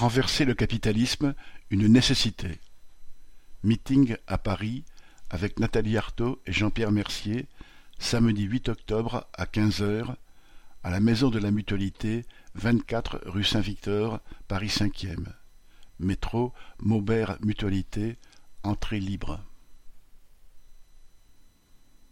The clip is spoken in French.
Renverser le capitalisme, une nécessité. Meeting à Paris avec Nathalie Arthaud et Jean-Pierre Mercier, samedi 8 octobre à quinze heures, à la Maison de la Mutualité, vingt-quatre rue Saint-Victor, Paris cinquième. Métro Maubert Mutualité, entrée libre.